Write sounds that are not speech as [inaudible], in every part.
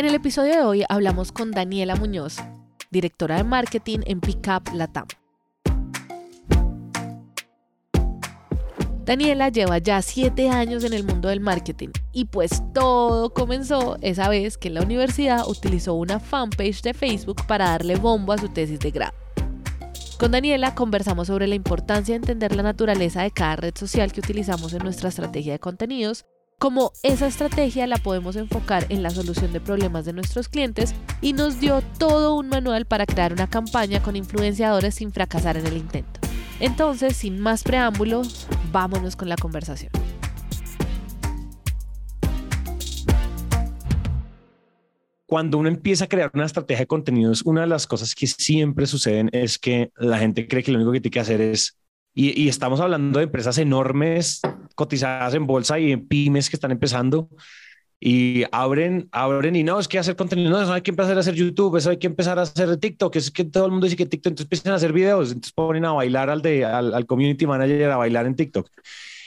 En el episodio de hoy hablamos con Daniela Muñoz, directora de marketing en Pickup Latam. Daniela lleva ya siete años en el mundo del marketing y pues todo comenzó esa vez que la universidad utilizó una fanpage de Facebook para darle bombo a su tesis de grado. Con Daniela conversamos sobre la importancia de entender la naturaleza de cada red social que utilizamos en nuestra estrategia de contenidos cómo esa estrategia la podemos enfocar en la solución de problemas de nuestros clientes y nos dio todo un manual para crear una campaña con influenciadores sin fracasar en el intento. Entonces, sin más preámbulos, vámonos con la conversación. Cuando uno empieza a crear una estrategia de contenidos, una de las cosas que siempre suceden es que la gente cree que lo único que tiene que hacer es y, estamos hablando de empresas enormes cotizadas en bolsa y en pymes que están empezando y abren, abren y no, es que hacer contenido, no, eso hay que empezar a hacer YouTube, eso hay que empezar a hacer TikTok, es que todo el mundo dice que TikTok, entonces empiezan a hacer videos, entonces ponen a bailar al, de, al, community manager a bailar en TikTok.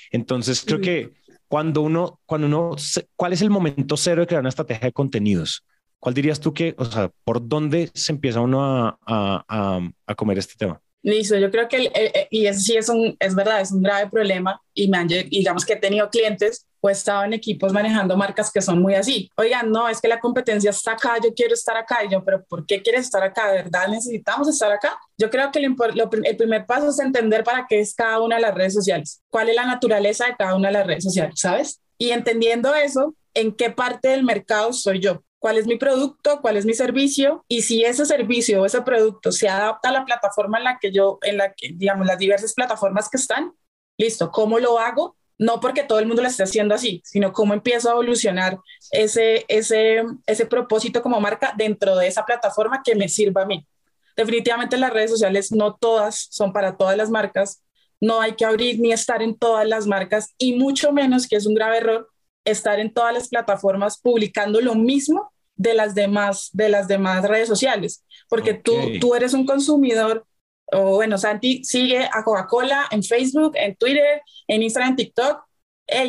Entonces creo que cuando uno, cuando uno, ¿cuál es el momento cero de crear una estrategia de contenidos? ¿Cuál dirías tú que, o sea, por dónde se empieza uno a, a, a comer este tema? Listo, yo creo que, y eso sí es, un, es verdad, es un grave problema y, me han, digamos que he tenido clientes o he estado en equipos manejando marcas que son muy así. Oigan, no, es que la competencia está acá, yo quiero estar acá. Y yo, pero ¿por qué quieres estar acá? ¿De verdad necesitamos estar acá? Yo creo que el primer paso es entender para qué es cada una de las redes sociales, cuál es la naturaleza de cada una de las redes sociales, ¿sabes? Y entendiendo eso, ¿en qué parte del mercado soy yo? Cuál es mi producto, cuál es mi servicio y si ese servicio o ese producto se adapta a la plataforma en la que yo, en la que, digamos, las diversas plataformas que están, listo, ¿cómo lo hago? No porque todo el mundo lo esté haciendo así, sino cómo empiezo a evolucionar ese, ese, ese propósito como marca dentro de esa plataforma que me sirva a mí. Definitivamente las redes sociales no todas son para todas las marcas, no hay que abrir ni estar en todas las marcas y mucho menos, que es un grave error, estar en todas las plataformas publicando lo mismo de las demás, de las demás redes sociales, porque tú, tú eres un consumidor, o bueno, Santi sigue a Coca-Cola en Facebook, en Twitter, en Instagram, en TikTok.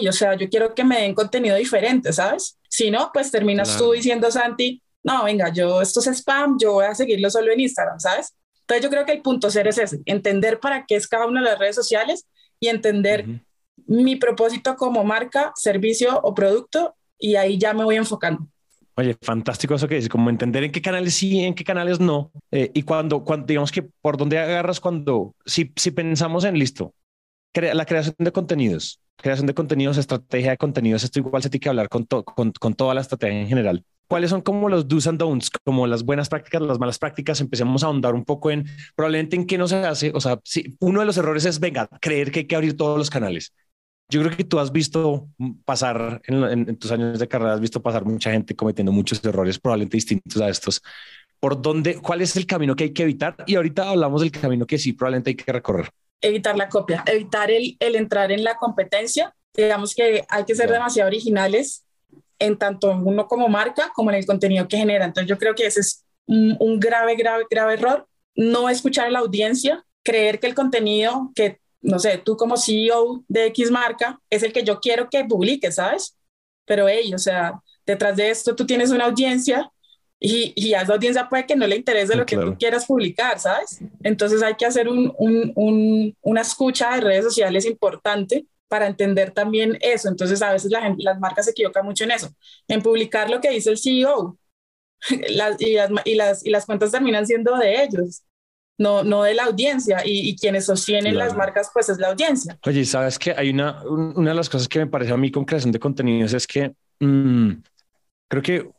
O sea, yo quiero que me den contenido diferente, ¿sabes? Si no, pues terminas tú diciendo, Santi, no, venga, yo esto es spam, yo voy a seguirlo solo en Instagram, ¿sabes? Entonces yo creo que el punto ser es ese, entender para qué es cada una de las redes sociales y entender mi propósito como marca, servicio o producto y ahí ya me voy enfocando. Oye, fantástico eso que dices, como entender en qué canales sí, en qué canales no. Eh, y cuando, cuando, digamos que por dónde agarras cuando, si, si pensamos en listo, la creación de contenidos, creación de contenidos, estrategia de contenidos, esto igual se tiene que hablar con, con, con toda la estrategia en general. ¿Cuáles son como los do's and don'ts, como las buenas prácticas, las malas prácticas? Empecemos a ahondar un poco en probablemente en qué no se hace. O sea, si uno de los errores es, venga, creer que hay que abrir todos los canales. Yo creo que tú has visto pasar en, tus años de carrera, has visto pasar mucha gente cometiendo muchos errores, probablemente distintos a estos. ¿Por dónde, cuál es el camino que hay que evitar? Y ahorita hablamos del camino que sí, probablemente hay que recorrer. Evitar la copia, evitar el, el entrar en la competencia. Digamos que hay que ser demasiado originales en tanto uno como marca como en el contenido que genera. Entonces yo creo que ese es un, un grave, grave, grave error. No escuchar a la audiencia, creer que el contenido que no sé, tú como CEO de X marca, es el que yo quiero que publique, ¿sabes? Pero ellos, o sea, detrás de esto tú tienes una audiencia y, y a esa audiencia puede que no le interese lo que tú quieras publicar, ¿sabes? Entonces hay que hacer un, un, una escucha de redes sociales importante para entender también eso. Entonces a veces la gente, las marcas se equivocan mucho en eso, en publicar lo que dice el CEO. [laughs] Las, y, las, y, las, y las cuentas terminan siendo de ellos no, no de la audiencia y, quienes sostienen las marcas pues es la audiencia. Oye, sabes que hay una, una de las cosas que me parece a mí con creación de contenidos es que mm, creo que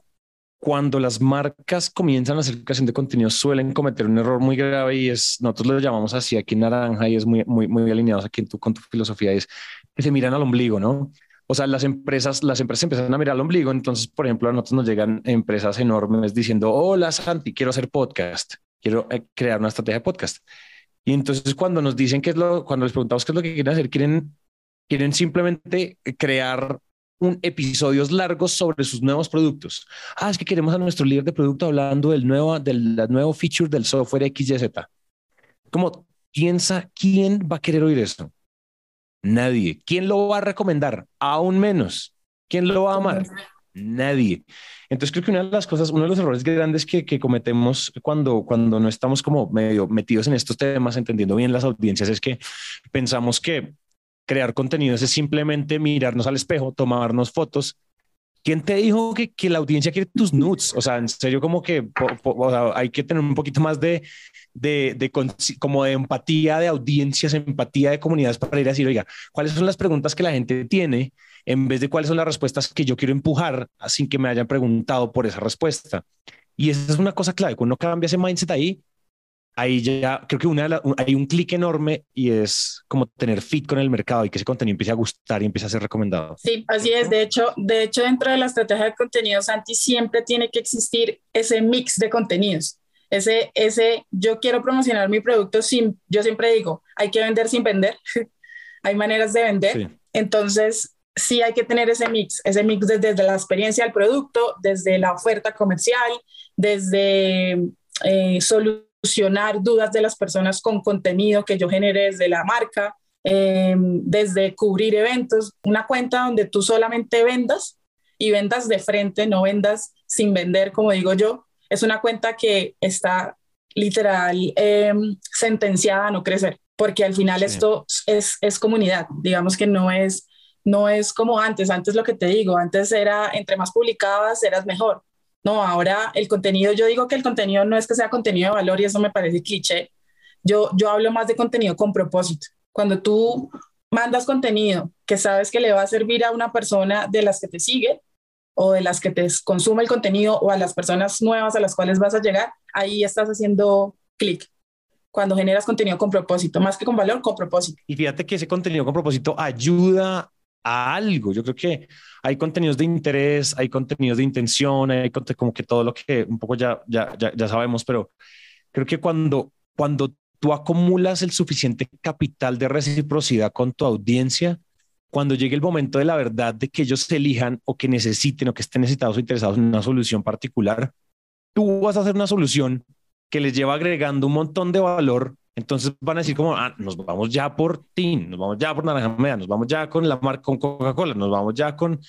cuando las marcas comienzan a hacer creación de contenido suelen cometer un error muy grave y es, nosotros lo llamamos así aquí en Naranja y es muy, muy, muy alineados aquí en tu, con tu filosofía, es que se miran al ombligo, ¿no? O sea, las empresas, las empresas empiezan a mirar al ombligo. Entonces, por ejemplo, a nosotros nos llegan empresas enormes diciendo, hola Santi, quiero hacer podcast, quiero eh, crear una estrategia de podcast. Y entonces cuando nos dicen qué es lo, cuando les preguntamos qué es lo que quieren hacer, quieren, quieren simplemente crear un episodios largos sobre sus nuevos productos. Ah, es que queremos a nuestro líder de producto hablando del nuevo, del nuevo feature del software XYZ. Como piensa quién va a querer oír eso. Nadie. ¿Quién lo va a recomendar? Aún menos. ¿Quién lo va a amar? Nadie. Entonces creo que una de las cosas, uno de los errores grandes que, cometemos cuando, cuando no estamos como medio metidos en estos temas, entendiendo bien las audiencias, es que pensamos que crear contenidos es simplemente mirarnos al espejo, tomarnos fotos. ¿Quién te dijo que, que la audiencia quiere tus nudes? O sea, en serio, como que hay que tener un poquito más de, de, de, como de empatía de audiencias, empatía de comunidades para ir a decir, oiga, ¿cuáles son las preguntas que la gente tiene en vez de cuáles son las respuestas que yo quiero empujar sin que me hayan preguntado por esa respuesta? Y esa es una cosa clave. Cuando uno cambia ese mindset ahí, ahí ya creo que una hay un clic enorme y es como tener fit con el mercado y que ese contenido empiece a gustar y empiece a ser recomendado. Sí, así es. De hecho, de hecho dentro de la estrategia de contenidos, Santi, siempre tiene que existir ese mix de contenidos. Ese, ese, yo quiero promocionar mi producto sin, yo siempre digo, hay que vender sin vender. [laughs] hay maneras de vender. Entonces, sí hay que tener ese mix, ese mix desde, desde, la experiencia del producto, desde la oferta comercial, desde eh, solucionar dudas de las personas con contenido que yo genere desde la marca, em, desde cubrir eventos, una cuenta donde tú solamente vendas y vendas de frente, no vendas sin vender, como digo yo. Es una cuenta que está literal em, sentenciada a no crecer, porque al final esto es, es comunidad, digamos que no es, no es como antes, antes lo que te digo, antes era entre más publicabas eras mejor, no, ahora el contenido, yo digo que el contenido no es que sea contenido de valor y eso me parece cliché. Yo, yo hablo más de contenido con propósito. Cuando tú mandas contenido que sabes que le va a servir a una persona de las que te sigue o de las que te consume el contenido o a las personas nuevas a las cuales vas a llegar, ahí estás haciendo clic cuando generas contenido con propósito, más que con valor, con propósito. Y fíjate que ese contenido con propósito ayuda a algo. Yo creo que hay contenidos de interés, hay contenidos de intención, hay como que todo lo que un poco ya, ya, ya, sabemos, pero creo que cuando, cuando tú acumulas el suficiente capital de reciprocidad con tu audiencia, cuando llegue el momento de la verdad de que ellos se elijan o que necesiten o que estén necesitados o interesados en una solución particular, tú vas a hacer una solución que les lleva agregando un montón de valor entonces van a decir como, ah, nos vamos ya por TIN, nos vamos ya por Naranja Media, nos vamos ya con la marca, con Coca-Cola, nos vamos ya con,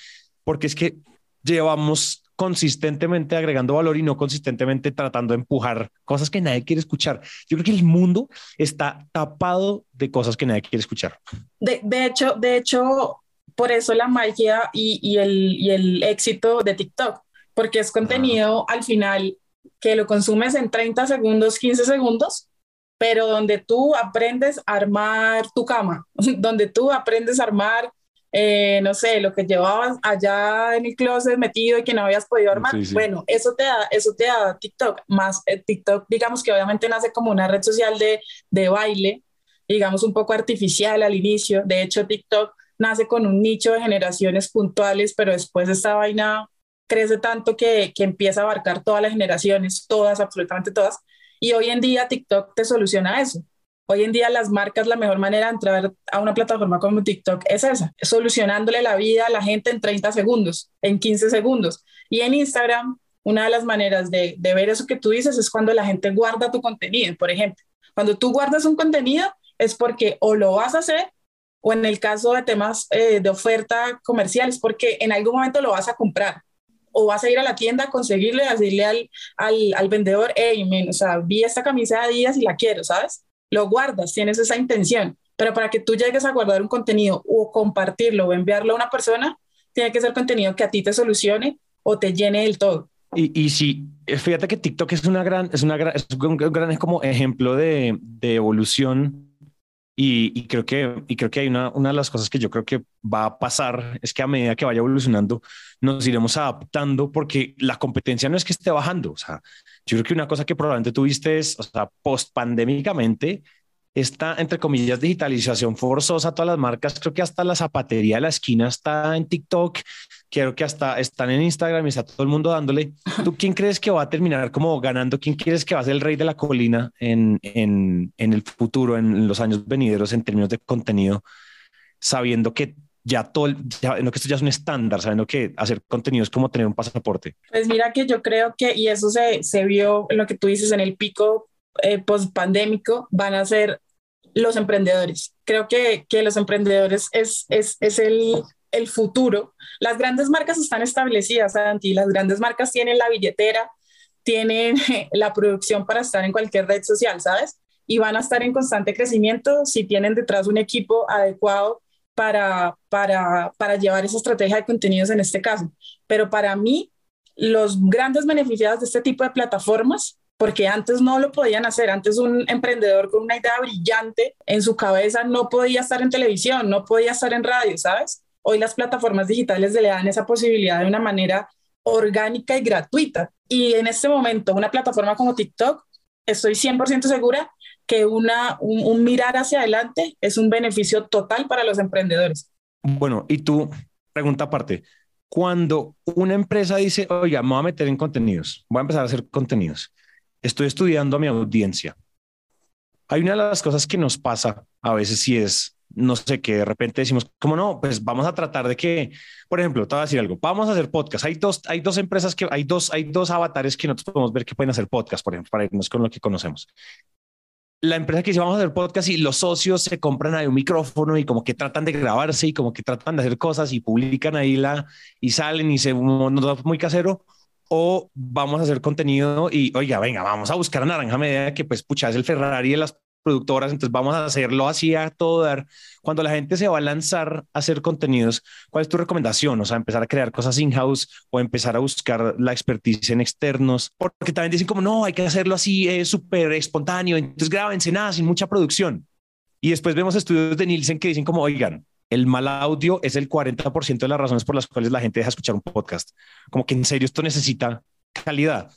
porque es que llevamos consistentemente agregando valor y no consistentemente tratando de empujar cosas que nadie quiere escuchar. Yo creo que el mundo está tapado de cosas que nadie quiere escuchar. De, de hecho, de hecho, por eso la magia y, y, el, y el éxito de TikTok, porque es contenido al final que lo consumes en 30 segundos, 15 segundos pero donde tú aprendes a armar tu cama, [laughs] donde tú aprendes a armar, eh, no sé, lo que llevabas allá en el closet metido y que no habías podido armar. Bueno, eso te da, eso te da TikTok, más eh, TikTok, digamos que obviamente nace como una red social de, de baile, digamos un poco artificial al inicio. De hecho, TikTok nace con un nicho de generaciones puntuales, pero después esta vaina crece tanto que, que empieza a abarcar todas las generaciones, todas, absolutamente todas. Y hoy en día TikTok te soluciona eso. Hoy en día las marcas, la mejor manera de entrar a una plataforma como TikTok es esa, solucionándole la vida a la gente en 30 segundos, en 15 segundos. Y en Instagram, una de las maneras de, ver eso que tú dices es cuando la gente guarda tu contenido. Por ejemplo, cuando tú guardas un contenido es porque o lo vas a hacer o en el caso de temas eh, de oferta comercial es porque en algún momento lo vas a comprar o vas a ir a la tienda a conseguirle, a decirle al, al, al vendedor, hey, men, o sea, vi esta camisa de días y la quiero, ¿sabes? Lo guardas, tienes esa intención, pero para que tú llegues a guardar un contenido o compartirlo o enviarlo a una persona, tiene que ser contenido que a ti te solucione o te llene del todo. Y, y si, fíjate que TikTok es una gran, es una gran, es un gran como ejemplo de, de evolución Y, creo que, y creo que hay una, una de las cosas que yo creo que va a pasar es que a medida que vaya evolucionando nos iremos adaptando porque la competencia no es que esté bajando. O sea, yo creo que una cosa que probablemente tuviste es, o sea, post pandémicamente, esta, entre comillas, digitalización forzosa todas las marcas. Creo que hasta la zapatería de la esquina está en TikTok. Creo que hasta están en Instagram y está todo el mundo dándole. ¿Tú quién crees que va a terminar como ganando? ¿Quién crees que va a ser el rey de la colina en, en, en el futuro, en los años venideros, en términos de contenido, sabiendo que ya todo, ya, no que esto ya es un estándar, sabiendo que hacer contenido es como tener un pasaporte? Pues mira que yo creo que, y eso se, se vio en lo que tú dices en el pico eh, post pandémico, van a ser los emprendedores. Creo que, que los emprendedores es, es, es el, el, futuro. Las grandes marcas están establecidas, Santi, las grandes marcas tienen la billetera, tienen [laughs] la producción para estar en cualquier red social, ¿sabes? Y van a estar en constante crecimiento si tienen detrás un equipo adecuado para, para, para llevar esa estrategia de contenidos en este caso. Pero para mí, los grandes beneficiados de este tipo de plataformas porque antes no lo podían hacer. Antes un emprendedor con una idea brillante en su cabeza no podía estar en televisión, no podía estar en radio, ¿sabes? Hoy las plataformas digitales le dan esa posibilidad de una manera orgánica y gratuita. Y en este momento, una plataforma como TikTok, estoy 100% segura que una, un, mirar hacia adelante es un beneficio total para los emprendedores. Bueno, y tú, pregunta aparte, cuando una empresa dice, oiga, me voy a meter en contenidos, voy a empezar a hacer contenidos, estoy estudiando a mi audiencia. Hay una de las cosas que nos pasa a veces si es, no sé, que de repente decimos, como no, pues vamos a tratar de que, por ejemplo, te voy a decir algo, vamos a hacer podcast. Hay dos, hay dos empresas que, hay dos, hay dos avatares que nosotros podemos ver que pueden hacer podcast, por ejemplo, para irnos con lo que conocemos. La empresa que dice vamos a hacer podcast y los socios se compran ahí un micrófono y como que tratan de grabarse y como que tratan de hacer cosas y publican ahí la y salen y se nos muy casero o vamos a hacer contenido y, oiga, venga, vamos a buscar a Naranja Media, que pues, pucha, es el Ferrari de las productoras, entonces vamos a hacerlo así a todo dar. Cuando la gente se va a lanzar a hacer contenidos, ¿cuál es tu recomendación? O sea, empezar a crear cosas in-house o empezar a buscar la expertise en externos, porque también dicen como, no, hay que hacerlo así, es súper espontáneo, entonces grábense nada, sin mucha producción. Y después vemos estudios de Nielsen que dicen como, oigan, el mal audio es el 40% de las razones por las cuales la gente deja escuchar un podcast. Como que en serio esto necesita calidad.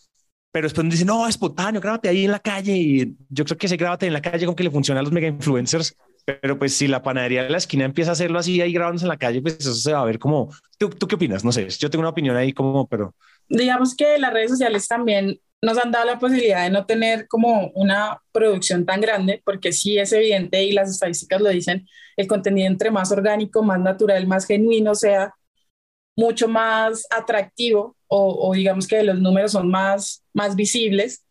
Pero después dicen, no, espontáneo, grábate ahí en la calle. Y yo creo que ese grábate en la calle con que le funciona a los mega influencers. Pero pues si la panadería de la esquina empieza a hacerlo así ahí grabándose en la calle, pues eso se va a ver como... ¿Tú, ¿Tú qué opinas? No sé, yo tengo una opinión ahí como, pero... Digamos que las redes sociales también nos han dado la posibilidad de no tener como una producción tan grande, porque sí es evidente y las estadísticas lo dicen, el contenido entre más orgánico, más natural, más genuino sea, mucho más atractivo o, digamos que los números son más, más visibles,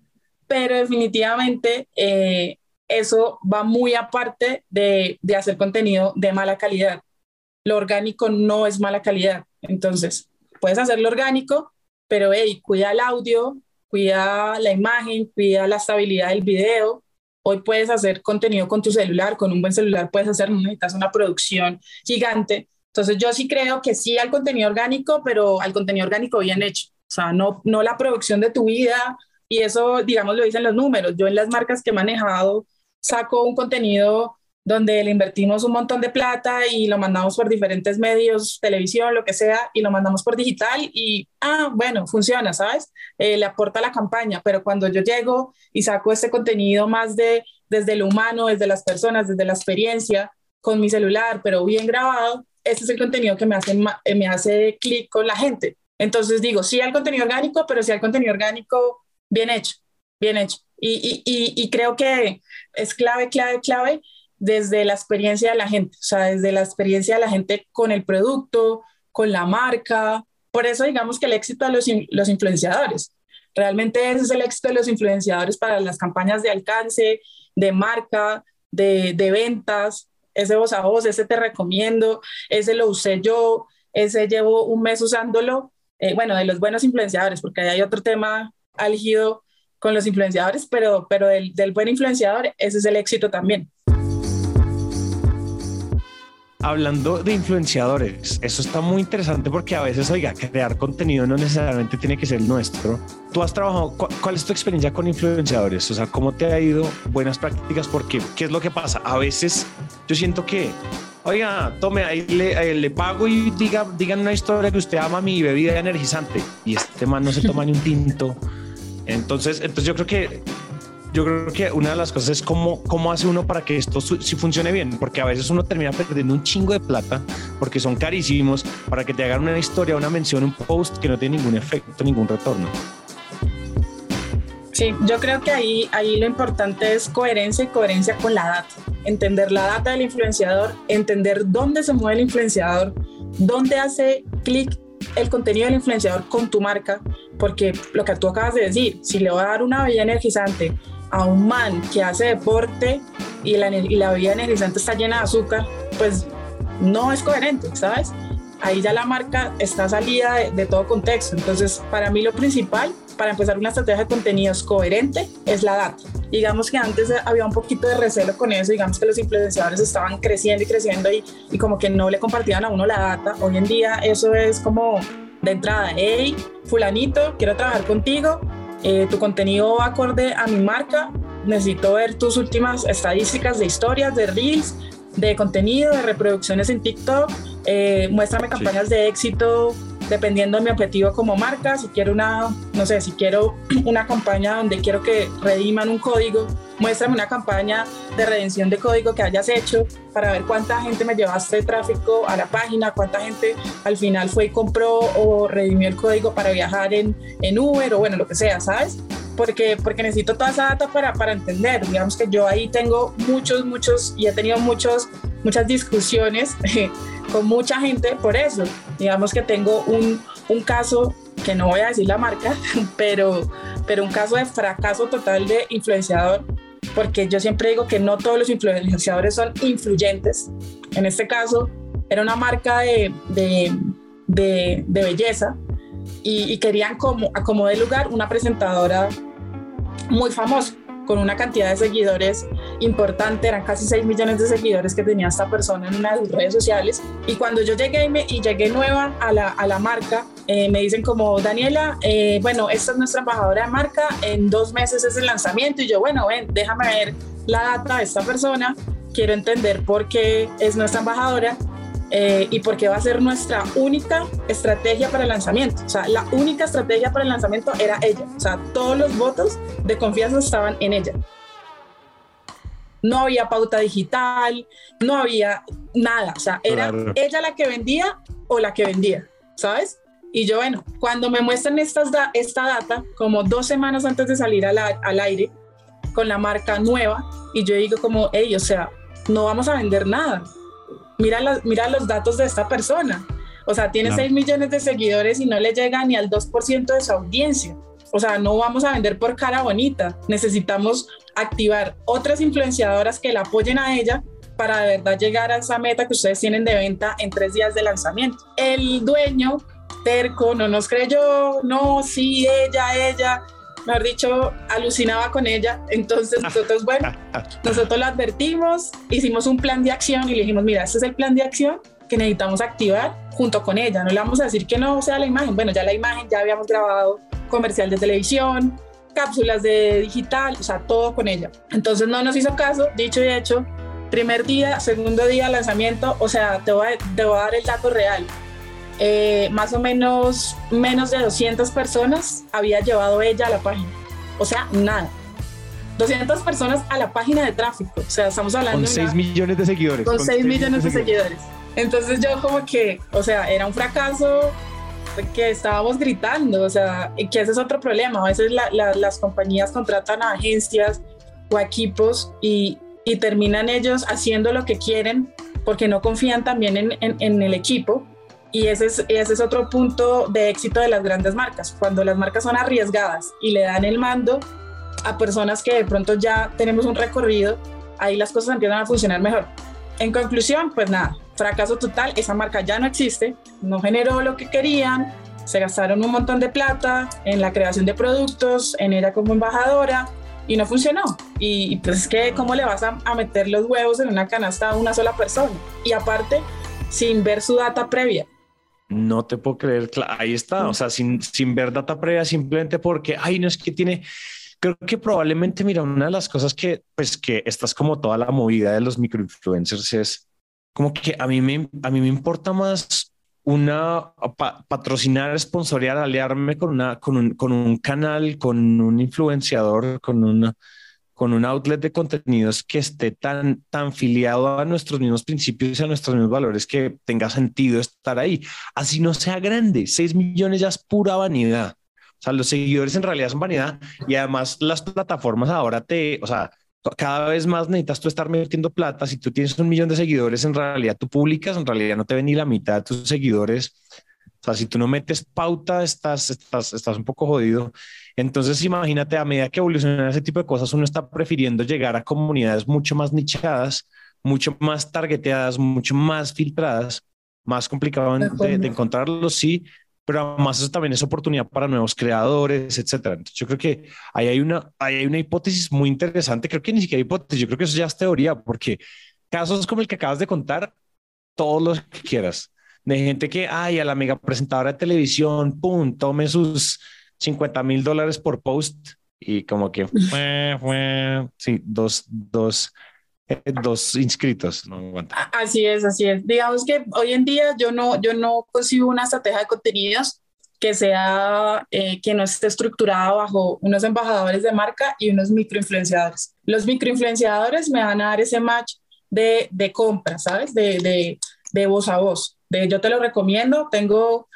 pero definitivamente eh, eso va muy aparte de, de hacer contenido de mala calidad. Lo orgánico no es mala calidad, entonces puedes hacerlo orgánico, pero hey, cuida el audio, cuida la imagen, cuida la estabilidad del video. Hoy puedes hacer contenido con tu celular, con un buen celular puedes hacer, necesitas una producción gigante. Entonces yo sí creo que sí al contenido orgánico, pero al contenido orgánico bien hecho. O sea, no, no la producción de tu vida. Y eso, digamos, lo dicen los números. Yo en las marcas que he manejado saco un contenido donde le invertimos un montón de plata y lo mandamos por diferentes medios, televisión, lo que sea, y lo mandamos por digital y, ah, bueno, funciona, ¿sabes? Eh, le aporta la campaña, pero cuando yo llego y saco este contenido más de desde lo humano, desde las personas, desde la experiencia, con mi celular, pero bien grabado, ese es el contenido que me hace, eh, me hace clic con la gente. Entonces digo, sí al contenido orgánico, pero sí al contenido orgánico bien hecho, bien hecho. Y creo que es clave, clave, clave desde la experiencia de la gente, o sea, desde la experiencia de la gente con el producto, con la marca. Por eso digamos que el éxito de los, los influenciadores. Realmente ese es el éxito de los influenciadores para las campañas de alcance, de marca, de, de ventas, ese voz a voz, ese te recomiendo, ese lo usé yo, ese llevo un mes usándolo. Eh, bueno, de los buenos influenciadores, porque hay otro tema álgido con los influenciadores, pero, pero del, del buen influenciador, ese es el éxito también. Hablando de influenciadores, eso está muy interesante porque a veces, oiga, crear contenido no necesariamente tiene que ser nuestro. Tú has trabajado, ¿cuál es tu experiencia con influenciadores? O sea, ¿cómo te ha ido? Buenas prácticas, porque ¿qué es lo que pasa? A veces yo siento que oiga, tome, ahí le, le, pago y diga, digan una historia que usted ama mi bebida energizante. Y este man no se toma ni un tinto. Entonces, entonces yo creo que yo creo que una de las cosas es cómo, cómo hace uno para que esto sí funcione bien, porque a veces uno termina perdiendo un chingo de plata porque son carísimos para que te hagan una historia, una mención, un post que no tiene ningún efecto, ningún retorno. Sí, yo creo que ahí, ahí lo importante es coherencia y coherencia con la data. Entender la data del influenciador, entender dónde se mueve el influenciador, dónde hace clic el contenido del influenciador con tu marca, porque lo que tú acabas de decir, si le voy a dar una bebida energizante a un man que hace deporte y la, y la bebida energizante está llena de azúcar, pues no es coherente, ¿sabes? Ahí ya la marca está salida de, todo contexto. Entonces, para mí lo principal para empezar una estrategia de contenidos coherente es la data. Digamos que antes había un poquito de recelo con eso, digamos que los influenciadores estaban creciendo y creciendo y, y como que no le compartían a uno la data. Hoy en día eso es como de entrada, hey, fulanito, quiero trabajar contigo, eh, tu contenido va acorde a mi marca, necesito ver tus últimas estadísticas de historias, de reels, de contenido, de reproducciones en TikTok, eh, muéstrame campañas de éxito dependiendo de mi objetivo como marca, si quiero una, no sé, si quiero [clears throat] una campaña donde quiero que rediman un código, muéstrame una campaña de redención de código que hayas hecho para ver cuánta gente me llevaste tráfico a la página, cuánta gente al final fue y compró o redimió el código para viajar en, en Uber o bueno, lo que sea, ¿sabes? Porque, porque necesito toda esa data para, para entender. Digamos que yo ahí tengo muchos, muchos y he tenido muchos, muchas discusiones [laughs] con mucha gente por eso. Digamos que tengo un, un caso que no voy a decir la marca, [laughs] pero, pero un caso de fracaso total de influenciador porque yo siempre digo que no todos los influenciadores son influyentes. En este caso, era una marca de, de, de, belleza y, y, querían como, como de lugar una presentadora muy famosa con una cantidad de seguidores importante, eran casi 6 millones de seguidores que tenía esta persona en una de sus redes sociales. Y cuando yo llegué y, me, y llegué nueva a la, a la marca, eh, me dicen como, Daniela, eh, bueno, esta es nuestra embajadora de marca, en dos meses es el lanzamiento. Y yo, bueno, ven, déjame ver la data de esta persona, quiero entender por qué es nuestra embajadora eh, y porque va a ser nuestra única estrategia para el lanzamiento. O sea, la única estrategia para el lanzamiento era ella. O sea, todos los votos de confianza estaban en ella. No había pauta digital, no había nada. O sea, era ella la que vendía o la que vendía, ¿sabes? Y yo, bueno, cuando me muestran estas esta data, como dos semanas antes de salir al, al aire, con la marca nueva, y yo digo como, hey, o sea, no vamos a vender nada mira, mira los datos de esta persona. O sea, tiene 6 millones de seguidores y no le llega ni al 2% de su audiencia. O sea, no vamos a vender por cara bonita. Necesitamos activar otras influenciadoras que la apoyen a ella para de verdad llegar a esa meta que ustedes tienen de venta en tres días de lanzamiento. El dueño terco no nos creyó, no, sí, ella, ella, mejor dicho, alucinaba con ella. Entonces [laughs] nosotros, bueno, nosotros la advertimos, hicimos un plan de acción y le dijimos, mira, este es el plan de acción que necesitamos activar junto con ella. No le vamos a decir que no sea la imagen. Bueno, ya la imagen, ya habíamos grabado comercial de televisión, cápsulas de digital, o sea, todo con ella. Entonces no nos hizo caso, dicho y hecho. Primer día, segundo día, lanzamiento, o sea, te voy te voy a dar el dato real eh, más o menos menos de 200 personas había llevado ella a la página. O sea, nada. 200 personas a la página de tráfico. O sea, estamos hablando... Con 6 millones de seguidores. Con, 6, millones de seguidores. Entonces yo como que, o sea, era un fracaso que estábamos gritando, o sea, que ese es otro problema. A veces las compañías contratan a agencias o equipos y, y, terminan ellos haciendo lo que quieren porque no confían también en, en el equipo y ese es, ese es otro punto de éxito de las grandes marcas, cuando las marcas son arriesgadas y le dan el mando a personas que de pronto ya tenemos un recorrido, ahí las cosas empiezan a funcionar mejor. En conclusión, pues nada, fracaso total, esa marca ya no existe, no generó lo que querían, se gastaron un montón de plata en la creación de productos, en ella como embajadora, y no funcionó. Y, pues es que, ¿cómo le vas a, a, meter los huevos en una canasta a una sola persona? Y aparte, sin ver su data previa. No te puedo creer. Ahí está. O sea, sin, sin ver data previa, simplemente porque, ay, no es que tiene. Creo que probablemente, mira, una de las cosas que, pues, que estás como toda la movida de los microinfluencers es como que a mí me, a mí me importa más una patrocinar, sponsorear, aliarme con una, con un, con un canal, con un influenciador, con una, con un outlet de contenidos que esté tan, tan filiado a nuestros mismos principios y a nuestros mismos valores que tenga sentido estar ahí. Así no sea grande, 6 millones ya es pura vanidad. O sea, los seguidores en realidad son vanidad y además las plataformas ahora te, o sea, cada vez más necesitas tú estar metiendo plata. Si tú tienes un millón de seguidores, en realidad tú publicas, en realidad no te ven ni la mitad de tus seguidores. O sea, si tú no metes pauta, estás, estás, estás un poco jodido. Entonces, imagínate, a medida que evoluciona ese tipo de cosas, uno está prefiriendo llegar a comunidades mucho más nichadas, mucho más targeteadas, mucho más filtradas, más complicado de, de encontrarlos, sí, pero además eso también es oportunidad para nuevos creadores, etcétera. Entonces yo creo que ahí hay una, hay una hipótesis muy interesante, creo que ni siquiera hipótesis, yo creo que eso ya es teoría, porque casos como el que acabas de contar, todos los que quieras, de gente que, ay, a la mega presentadora de televisión, pum, tome sus 50 mil dólares por post y como que, sí, dos, dos, dos inscritos. así es, así es. Digamos que hoy en día yo no, yo no consigo una estrategia de contenidos que sea, eh, que no esté estructurada bajo unos embajadores de marca y unos microinfluenciadores. Los microinfluenciadores me van a dar ese match de, de compra, ¿sabes? De, de, de voz a voz. De yo te lo recomiendo, tengo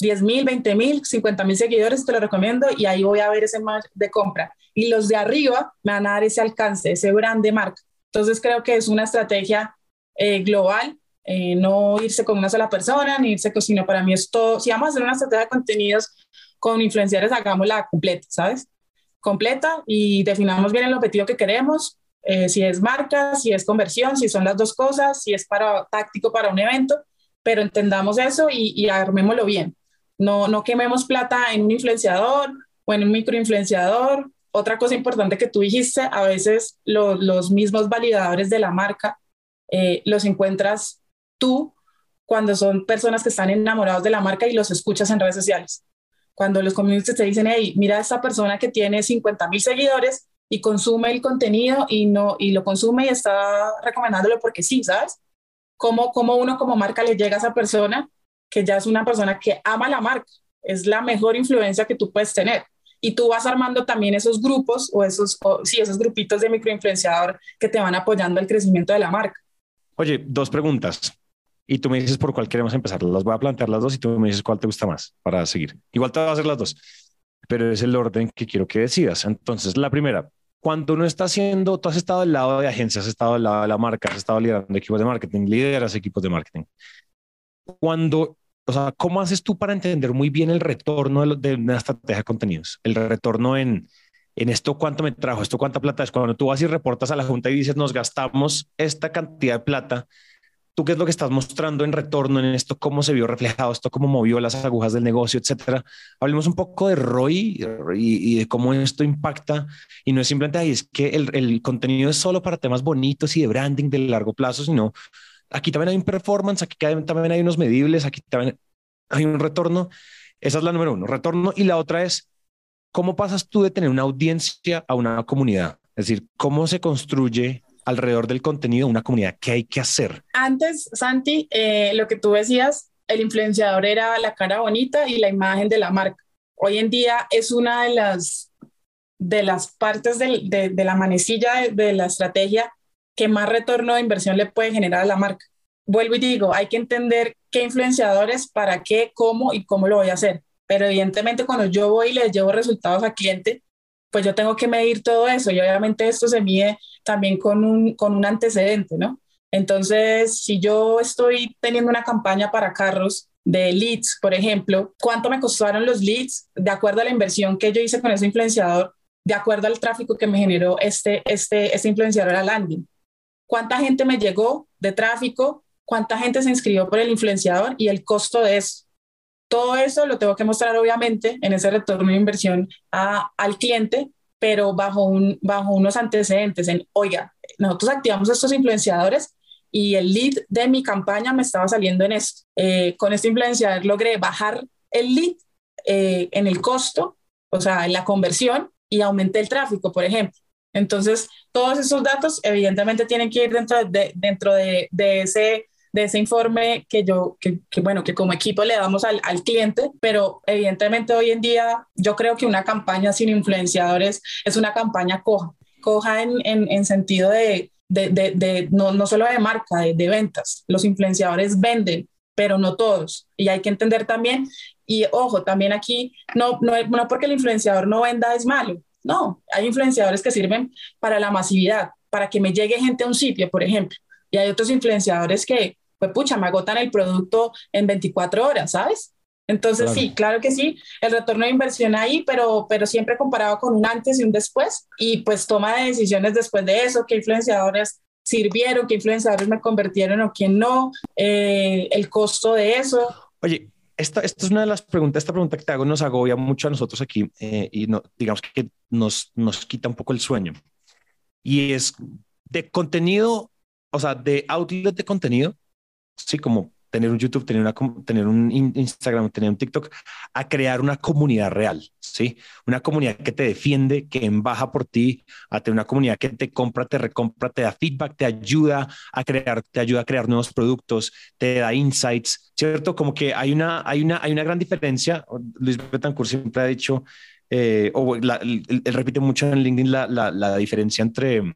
10 mil, 20 mil, 50 mil seguidores, te lo recomiendo y ahí voy a ver ese match de compra. Y los de arriba me van a dar ese alcance, ese brand de marca. Entonces creo que es una estrategia eh, global, eh, no irse con una sola persona, ni irse con, sino para mí es todo, si vamos a hacer una estrategia de contenidos con influenciadores, hagámosla completa, ¿sabes? Completa y definamos bien el objetivo que queremos, eh, si es marca, si es conversión, si son las dos cosas, si es para táctico para un evento, pero entendamos eso y, y armémoslo bien. No, no quememos plata en un influenciador o en un microinfluenciador otra cosa importante que tú dijiste, a veces los mismos validadores de la marca eh, los encuentras tú cuando son personas que están enamorados de la marca y los escuchas en redes sociales. Cuando los community te dicen, hey, mira a esta persona que tiene 50 mil seguidores y consume el contenido y, no, y lo consume y está recomendándolo porque sí, ¿sabes? ¿Cómo, ¿Cómo uno como marca le llega a esa persona que ya es una persona que ama la marca? Es la mejor influencia que tú puedes tener y tú vas armando también esos grupos o esos, sí, esos grupitos de microinfluenciador que te van apoyando el crecimiento de la marca. Oye, dos preguntas. Y tú me dices por cuál queremos empezar. Las voy a plantear las dos y tú me dices cuál te gusta más para seguir. Igual te voy a hacer las dos, pero es el orden que quiero que decidas. Entonces, la primera, cuando uno está haciendo, tú has estado al lado de agencias, has estado al lado de la marca, has estado liderando equipos de marketing, lideras equipos de marketing. Cuando o sea, ¿cómo haces tú para entender muy bien el retorno de, una estrategia de contenidos? El retorno en, en esto cuánto me trajo, esto cuánta plata es. Cuando tú vas y reportas a la junta y dices, nos gastamos esta cantidad de plata, ¿tú qué es lo que estás mostrando en retorno en esto? ¿Cómo se vio reflejado esto? ¿Cómo movió las agujas del negocio, etcétera? Hablemos un poco de ROI y, de cómo esto impacta. Y no es simplemente, ahí es que el, el contenido es solo para temas bonitos y de branding de largo plazo, sino aquí también hay un performance, aquí también hay unos medibles, aquí también hay un retorno. Esa es la número uno, retorno. Y la otra es, ¿cómo pasas tú de tener una audiencia a una comunidad? Es decir, ¿cómo se construye alrededor del contenido una comunidad? ¿Qué hay que hacer? Antes, Santi, eh, lo que tú decías, el influenciador era la cara bonita y la imagen de la marca. Hoy en día es una de las, de las partes de, la manecilla de, de la estrategia que más retorno de inversión le puede generar a la marca. Vuelvo y digo, hay que entender qué influenciadores, para qué, cómo y cómo lo voy a hacer. Pero evidentemente cuando yo voy y les llevo resultados al cliente, pues yo tengo que medir todo eso y obviamente esto se mide también con un, con un antecedente, ¿no? Entonces, si yo estoy teniendo una campaña para carros de leads, por ejemplo, ¿cuánto me costaron los leads de acuerdo a la inversión que yo hice con ese influenciador, de acuerdo al tráfico que me generó este, este, este influenciador a landing? Cuánta gente me llegó de tráfico, cuánta gente se inscribió por el influenciador y el costo de eso. Todo eso lo tengo que mostrar obviamente en ese retorno de inversión al cliente pero bajo, un, bajo unos antecedentes en, oiga, nosotros activamos estos influenciadores y el lead de mi campaña me estaba saliendo en esto. Eh, con este influenciador logré bajar el lead eh, en el costo, o sea, en la conversión y aumenté el tráfico, por ejemplo. Entonces, todos esos datos evidentemente tienen que ir dentro de, dentro de, de ese de ese informe que yo, que, bueno, que como equipo le damos al, al, cliente, pero evidentemente hoy en día yo creo que una campaña sin influenciadores es una campaña coja, coja en, en, en sentido de, de, de, de, no, no solo de marca, de, de ventas. Los influenciadores venden, pero no todos. Y hay que entender también, y ojo, también aquí, no, no, no porque el influenciador no venda es malo, no, hay influenciadores que sirven para la masividad, para que me llegue gente a un sitio, por ejemplo. Y hay otros influenciadores que, pues pucha, me agotan el producto en 24 horas, ¿sabes? Entonces, claro. sí, claro que sí, el retorno de inversión ahí, pero, pero siempre comparado con un antes y un después, y pues toma de decisiones después de eso, qué influenciadores sirvieron, qué influenciadores me convirtieron o quién no, eh, el costo de eso. Oye, esta, esta, es una de las preguntas, esta pregunta que te hago nos agobia mucho a nosotros aquí eh, y digamos que nos, nos quita un poco el sueño. Y es de contenido, o sea, de outlet de contenido, sí, como tener un YouTube, tener, una, tener un Instagram, tener un TikTok, a crear una comunidad real, ¿sí? Una comunidad que te defiende, que embaja por ti, a tener una comunidad que te compra, te recompra, te da feedback, te ayuda a crear, te ayuda a crear nuevos productos, te da insights, ¿cierto? Como que hay una, hay una, hay una gran diferencia. Luis Betancourt siempre ha dicho, eh, o la, él, repite mucho en LinkedIn la diferencia entre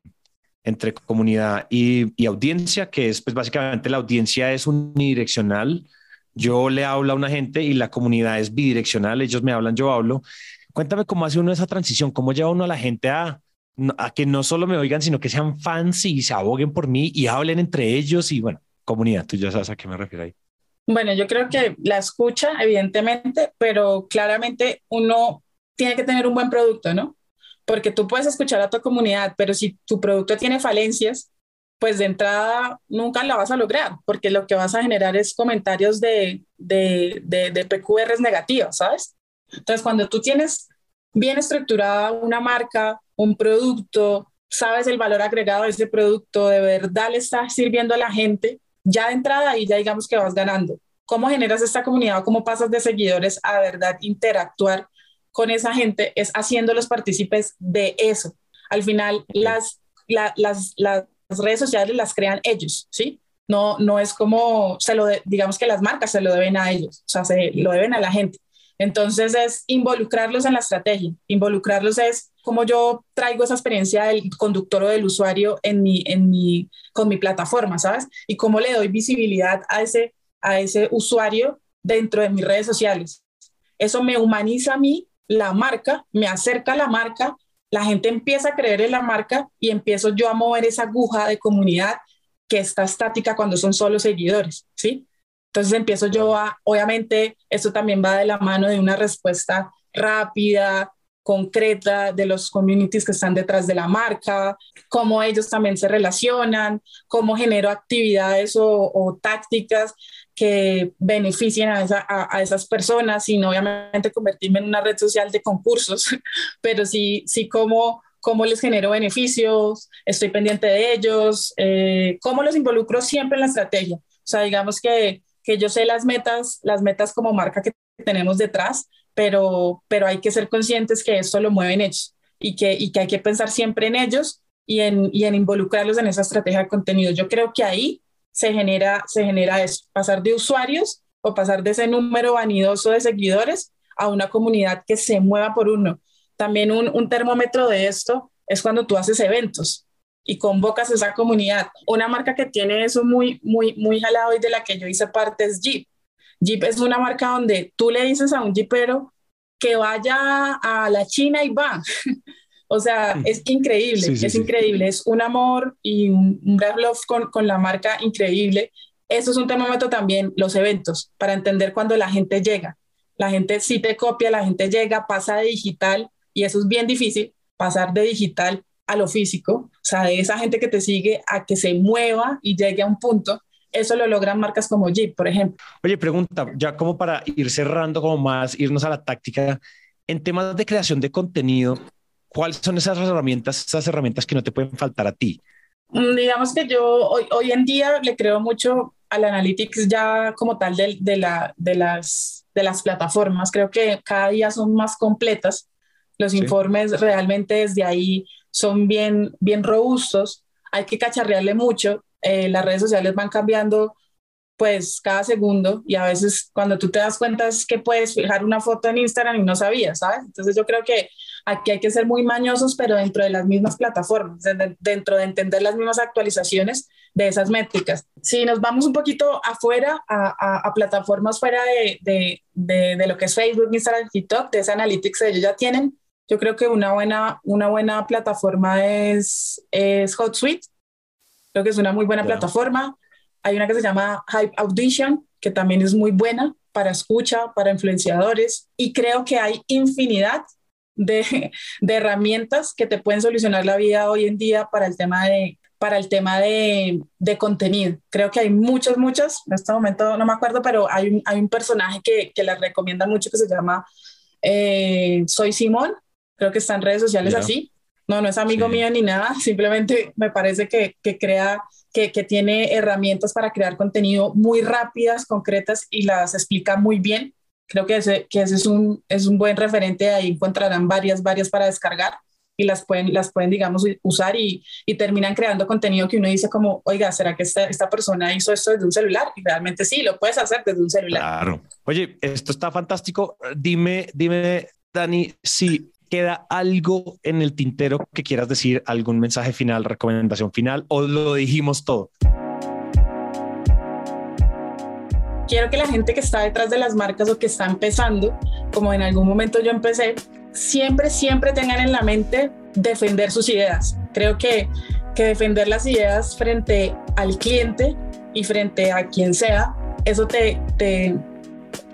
entre comunidad y, audiencia, que es pues básicamente la audiencia es unidireccional. Yo le hablo a una gente y la comunidad es bidireccional, ellos me hablan, yo hablo. Cuéntame cómo hace uno esa transición, cómo lleva uno a la gente a, a que no solo me oigan, sino que sean fans y se aboguen por mí y hablen entre ellos y bueno, comunidad, tú ya sabes a qué me refiero ahí. Bueno, yo creo que la escucha, evidentemente, pero claramente uno tiene que tener un buen producto, ¿no? Porque tú puedes escuchar a tu comunidad, pero si tu producto tiene falencias, pues de entrada nunca la vas a lograr, porque lo que vas a generar es comentarios de, de, de, de PQRs negativos, ¿sabes? Entonces, cuando tú tienes bien estructurada una marca, un producto, sabes el valor agregado de ese producto, de verdad le estás sirviendo a la gente, ya de entrada y ya digamos que vas ganando. ¿Cómo generas esta comunidad? ¿Cómo pasas de seguidores a verdad interactuar con esa gente es haciéndolos partícipes de eso. Al final, las, la, las, las redes sociales las crean ellos, ¿sí? No, no es como, se lo de, digamos que las marcas se lo deben a ellos, o sea, se lo deben a la gente. Entonces es involucrarlos en la estrategia, involucrarlos es como yo traigo esa experiencia del conductor o del usuario en mi, en mi, con mi plataforma, ¿sabes? Y cómo le doy visibilidad a ese, a ese usuario dentro de mis redes sociales. Eso me humaniza a mí la marca, me acerca a la marca, la gente empieza a creer en la marca y empiezo yo a mover esa aguja de comunidad que está estática cuando son solo seguidores, ¿sí? Entonces empiezo yo a, obviamente, esto también va de la mano de una respuesta rápida, concreta de los communities que están detrás de la marca, cómo ellos también se relacionan, cómo genero actividades o, o tácticas que beneficien a, esa, a, a, esas personas, sin obviamente convertirme en una red social de concursos, [laughs] pero sí, sí cómo, cómo les genero beneficios, estoy pendiente de ellos, eh, cómo los involucro siempre en la estrategia. O sea, digamos que, que yo sé las metas, las metas como marca que tenemos detrás, pero, pero hay que ser conscientes que esto lo mueven ellos y que, y que hay que pensar siempre en ellos y en, y en involucrarlos en esa estrategia de contenido. Yo creo que ahí se genera, se genera eso, pasar de usuarios o pasar de ese número vanidoso de seguidores a una comunidad que se mueva por uno. También un, un termómetro de esto es cuando tú haces eventos y convocas a esa comunidad. Una marca que tiene eso muy, muy, muy jalado y de la que yo hice parte es Jeep. Jeep es una marca donde tú le dices a un jeepero que vaya a la China y va. [laughs] O sea, es increíble, sí, sí, es sí. increíble, es un amor y un, un love con, con, la marca increíble. Eso es un termómetro también, los eventos, para entender cuando la gente llega. La gente sí te copia, la gente llega, pasa de digital y eso es bien difícil, pasar de digital a lo físico, o sea, de esa gente que te sigue a que se mueva y llegue a un punto. Eso lo logran marcas como Jeep, por ejemplo. Oye, pregunta, ya como para ir cerrando, como más, irnos a la táctica, en temas de creación de contenido, ¿Cuáles son esas herramientas, esas herramientas que no te pueden faltar a ti? Mm, digamos que yo hoy, hoy en día le creo mucho al analytics ya como tal de, de, la, de, las, de las plataformas. Creo que cada día son más completas. Los informes realmente desde ahí son bien, bien robustos. Hay que cacharrearle mucho. Eh, las redes sociales van cambiando pues cada segundo y a veces cuando tú te das cuenta es que puedes fijar una foto en Instagram y no sabías, ¿sabes? Entonces yo creo que aquí hay que ser muy mañosos, pero dentro de las mismas plataformas, dentro de entender las mismas actualizaciones de esas métricas. Si nos vamos un poquito afuera, a, a, plataformas fuera de, de, de, lo que es Facebook, Instagram, TikTok, de esa analytics ellos ya tienen, yo creo que una buena, una buena plataforma es, es HotSuite. Creo que es una muy buena plataforma. Hay una que se llama Hype Audition, que también es muy buena para escucha, para influenciadores. Y creo que hay infinidad de, de herramientas que te pueden solucionar la vida hoy en día para el tema de, para el tema de, de, contenido. Creo que hay muchos, muchos, en este momento no me acuerdo, pero hay un, hay un personaje que, que les recomienda mucho que se llama eh, Soy Simón, creo que está en redes sociales así. No, no es amigo mío ni nada, simplemente me parece que, que crea que, tiene herramientas para crear contenido muy rápidas, concretas y las explica muy bien. Creo que ese, que ese es, un, es un buen referente, ahí encontrarán varias, varias para descargar y las pueden, las pueden digamos, usar y, y, terminan creando contenido que uno dice como, oiga, ¿será que esta, esta persona hizo esto desde un celular? Y realmente sí, lo puedes hacer desde un celular. Claro. Oye, esto está fantástico. Dime, dime, Dani, si ¿Queda algo en el tintero que quieras decir? ¿Algún mensaje final, recomendación final o lo dijimos todo? Quiero que la gente que está detrás de las marcas o que está empezando, como en algún momento yo empecé, siempre, siempre tengan en la mente defender sus ideas. Creo que, que defender las ideas frente al cliente y frente a quien sea, eso te, te,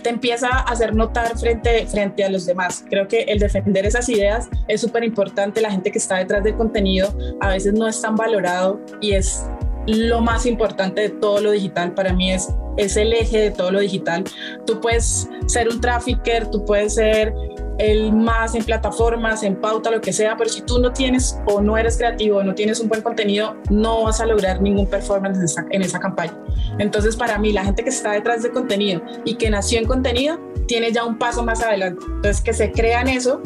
te empieza a hacer notar frente, frente a los demás. Creo que el defender esas ideas es súper importante. La gente que está detrás del contenido a veces no es tan valorado y es lo más importante de todo lo digital. Para mí es, es el eje de todo lo digital. Tú puedes ser un trafficker, tú puedes ser el más en plataformas, en pauta, lo que sea, pero si tú no tienes o no eres creativo, no tienes un buen contenido, no vas a lograr ningún performance en esa, en esa campaña. Entonces, para mí, la gente que está detrás de contenido y que nació en contenido, tiene ya un paso más adelante. Entonces, que se crean eso,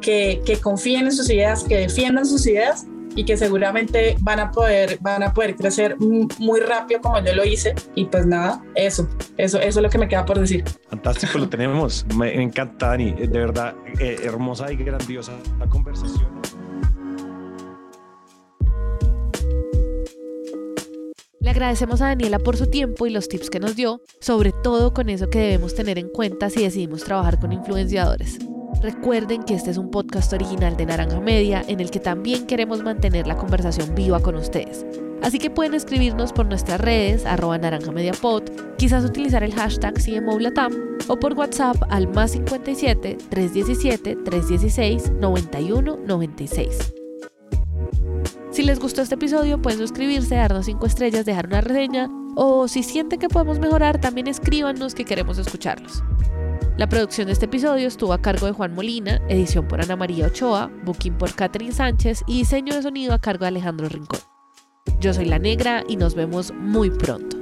que, que confíen en sus ideas, que defiendan sus ideas y que seguramente van a poder, van a poder crecer muy rápido como yo lo hice. Y pues nada, eso, eso, eso es lo que me queda por decir. Fantástico, lo tenemos. Me encanta, Dani. De verdad, eh, hermosa y grandiosa la conversación. Le agradecemos a Daniela por su tiempo y los tips que nos dio, sobre todo con eso que debemos tener en cuenta si decidimos trabajar con influenciadores. Recuerden que este es un podcast original de Naranja Media en el que también queremos mantener la conversación viva con ustedes. Así que pueden escribirnos por nuestras redes, arroba naranjamediapod, quizás utilizar el hashtag CMOLATAM o por WhatsApp al más 57 317 316 91 96. Si les gustó este episodio, pueden suscribirse, darnos 5 estrellas, dejar una reseña o si sienten que podemos mejorar, también escríbanos que queremos escucharlos. La producción de este episodio estuvo a cargo de Juan Molina, edición por Ana María Ochoa, booking por Catherine Sánchez y diseño de sonido a cargo de Alejandro Rincón. Yo soy La Negra y nos vemos muy pronto.